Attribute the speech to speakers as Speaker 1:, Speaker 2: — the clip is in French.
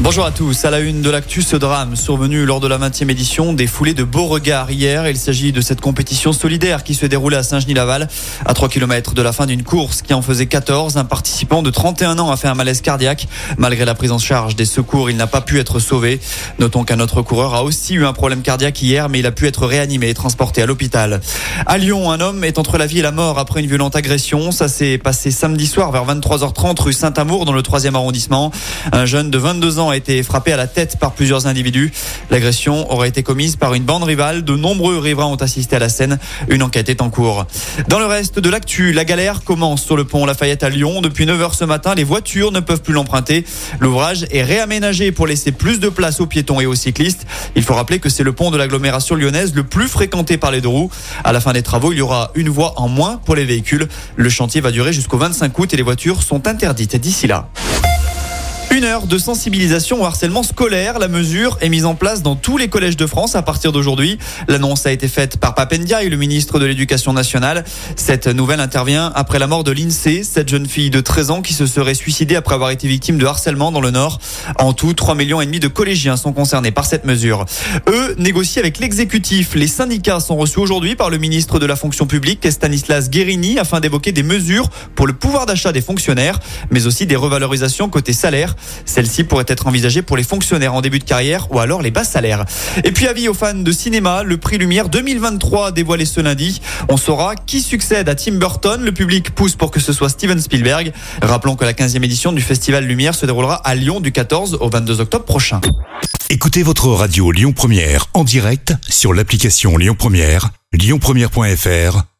Speaker 1: Bonjour à tous. À la une de l'actu, ce drame survenu lors de la 20e édition des foulées de Beauregard hier. Il s'agit de cette compétition solidaire qui se déroulait à Saint-Genis-Laval, à 3 km de la fin d'une course qui en faisait 14. Un participant de 31 ans a fait un malaise cardiaque. Malgré la prise en charge des secours, il n'a pas pu être sauvé. Notons qu'un autre coureur a aussi eu un problème cardiaque hier, mais il a pu être réanimé et transporté à l'hôpital. À Lyon, un homme est entre la vie et la mort après une violente agression. Ça s'est passé samedi soir vers 23h30 rue Saint-Amour dans le 3e arrondissement. Un jeune de 22 ans a été frappé à la tête par plusieurs individus. L'agression aurait été commise par une bande rivale. De nombreux riverains ont assisté à la scène. Une enquête est en cours. Dans le reste de l'actu, la galère commence sur le pont Lafayette à Lyon. Depuis 9h ce matin, les voitures ne peuvent plus l'emprunter. L'ouvrage est réaménagé pour laisser plus de place aux piétons et aux cyclistes. Il faut rappeler que c'est le pont de l'agglomération lyonnaise le plus fréquenté par les deux roues. À la fin des travaux, il y aura une voie en moins pour les véhicules. Le chantier va durer jusqu'au 25 août et les voitures sont interdites d'ici là. Une heure de sensibilisation au harcèlement scolaire. La mesure est mise en place dans tous les collèges de France à partir d'aujourd'hui. L'annonce a été faite par Papendia et le ministre de l'Éducation nationale. Cette nouvelle intervient après la mort de l'INSEE, cette jeune fille de 13 ans qui se serait suicidée après avoir été victime de harcèlement dans le Nord. En tout, 3 millions et demi de collégiens sont concernés par cette mesure. Eux négocient avec l'exécutif. Les syndicats sont reçus aujourd'hui par le ministre de la fonction publique, Stanislas Guérini, afin d'évoquer des mesures pour le pouvoir d'achat des fonctionnaires, mais aussi des revalorisations côté salaire. Celle-ci pourrait être envisagée pour les fonctionnaires en début de carrière ou alors les bas salaires. Et puis avis aux fans de cinéma, le prix Lumière 2023 dévoilé ce lundi. On saura qui succède à Tim Burton. Le public pousse pour que ce soit Steven Spielberg. Rappelons que la 15e édition du Festival Lumière se déroulera à Lyon du 14 au 22 octobre prochain.
Speaker 2: Écoutez votre radio Lyon Première en direct sur l'application Lyon Première, lyonpremière.fr